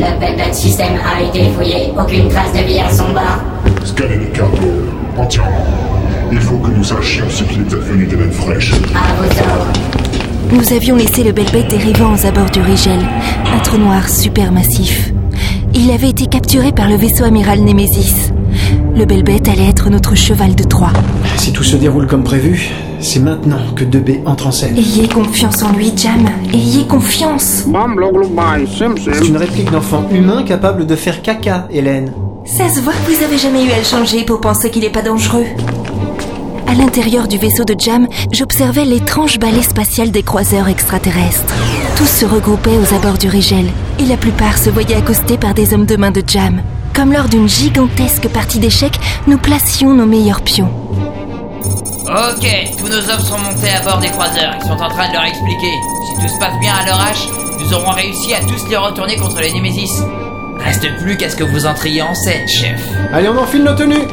pas été fouillé, aucune trace de vie à son bord. Scanner le cargo, entièrement. Il faut que nous sachions ce qu'il est advenu de même fraîche. À vos ordres. Nous avions laissé le Belbet dérivant aux abords du Rigel, un trou noir supermassif. Il avait été capturé par le vaisseau amiral Nemesis. Le Belbet allait être notre cheval de Troie. Si tout se déroule comme prévu, c'est maintenant que 2B entre en scène. Ayez confiance en lui, Jam. Ayez confiance. C'est une réplique d'enfant humain capable de faire caca, Hélène. Ça se voit que vous avez jamais eu à le changer pour penser qu'il est pas dangereux. À l'intérieur du vaisseau de Jam, j'observais l'étrange balai spatial des croiseurs extraterrestres. Tous se regroupaient aux abords du Rigel, et la plupart se voyaient accostés par des hommes de main de Jam. Comme lors d'une gigantesque partie d'échecs, nous placions nos meilleurs pions. Ok, tous nos hommes sont montés à bord des croiseurs. Ils sont en train de leur expliquer. Si tout se passe bien à leur hache, nous aurons réussi à tous les retourner contre les Némésis. Reste plus qu'à ce que vous entriez en scène, chef. Allez, on enfile nos tenues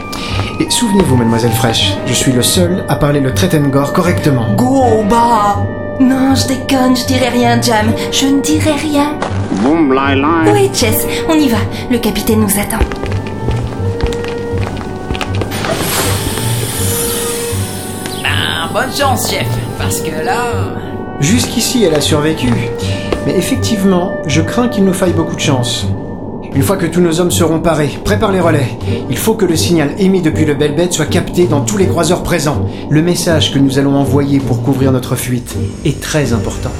Et souvenez-vous, mademoiselle Fraîche, je suis le seul à parler le Tretengor correctement. Gros bas Non, je déconne, je dirai rien, Jam. Je ne dirai rien. Oui, Chess, on y va. Le capitaine nous attend. Bonne chance, chef. Parce que là... Jusqu'ici, elle a survécu. Mais effectivement, je crains qu'il nous faille beaucoup de chance. Une fois que tous nos hommes seront parés, prépare les relais. Il faut que le signal émis depuis le Belbet soit capté dans tous les croiseurs présents. Le message que nous allons envoyer pour couvrir notre fuite est très important.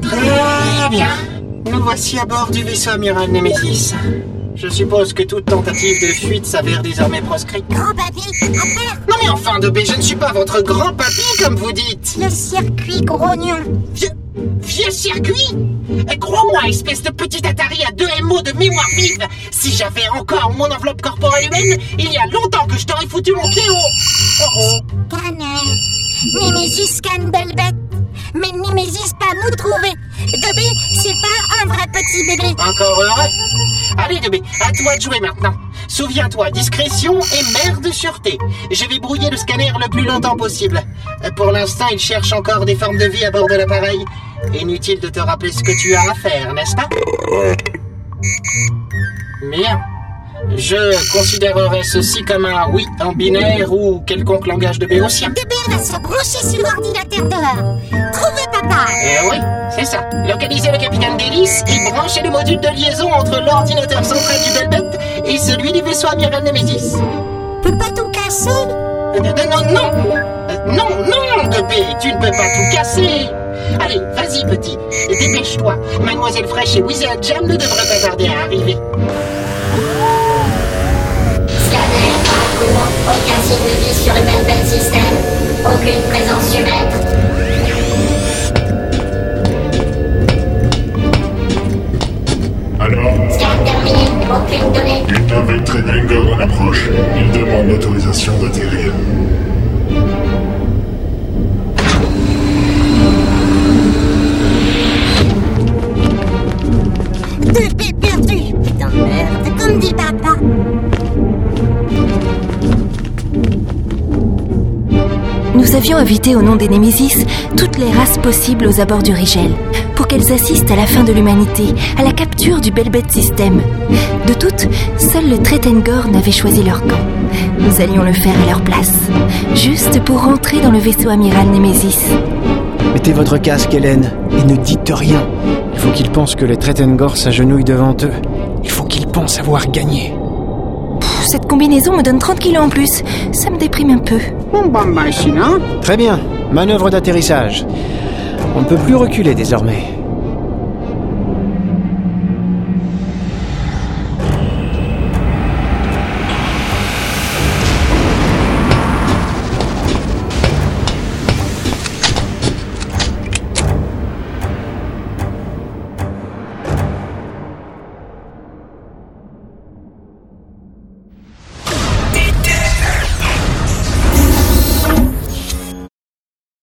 Très bien. Nous voici à bord du vaisseau amiral Nemesis. Je suppose que toute tentative de fuite s'avère désormais proscrite. Grand papy, affaire Non mais enfin, de B, je ne suis pas votre grand papy, comme vous dites le circuit grognon. Vieux, vieux circuit? Eh, Crois-moi, espèce de petit atari à deux MO de mémoire vive Si j'avais encore mon enveloppe corporelle humaine, il y a longtemps que je t'aurais foutu mon pied au... Oh, oh. Canner. Némésis scanne belle bête. Mais Némésis pas nous trouver. Dobé, c'est pas un vrai petit bébé. Encore heureux Allez, Debé, à toi de jouer maintenant. Souviens-toi, discrétion et mère de sûreté. Je vais brouiller le scanner le plus longtemps possible. Pour l'instant, il cherche encore des formes de vie à bord de l'appareil. Inutile de te rappeler ce que tu as à faire, n'est-ce pas? Bien. Je considérerais ceci comme un oui en binaire ou quelconque langage de béotien. Bébé va se brancher sur l'ordinateur dehors. Trouvez papa. Eh oui, c'est ça. Localiser le capitaine d'hélice et brancher le module de liaison entre l'ordinateur central du Belbet et celui du vaisseau amiral Nemesis. Peut pas tout casser? Euh, Non, non, Euh, non, non, Debé, tu ne peux pas tout casser. Allez, vas-y, petit, dépêche-toi. Mademoiselle Fraîche et Wizard Jam ne devraient pas tarder à arriver. Aucun signe de vie sur le Belbet système. Aucune présence humaine. Alors, Scan terminé, aucune donnée. une navette Trenengor en approche. Il demande l'autorisation d'atterrir. Nous avions invité au nom des Némésis toutes les races possibles aux abords du Rigel, pour qu'elles assistent à la fin de l'humanité, à la capture du Belbet System. De toutes, seul le Tretengor n'avait choisi leur camp. Nous allions le faire à leur place, juste pour rentrer dans le vaisseau amiral Némésis. Mettez votre casque, Hélène, et ne dites rien. Il faut qu'ils pensent que les Tretengor s'agenouillent devant eux. Il faut qu'ils pensent avoir gagné. Cette combinaison me donne 30 kilos en plus, ça me déprime un peu. Très bien, manœuvre d'atterrissage. On ne peut plus reculer désormais.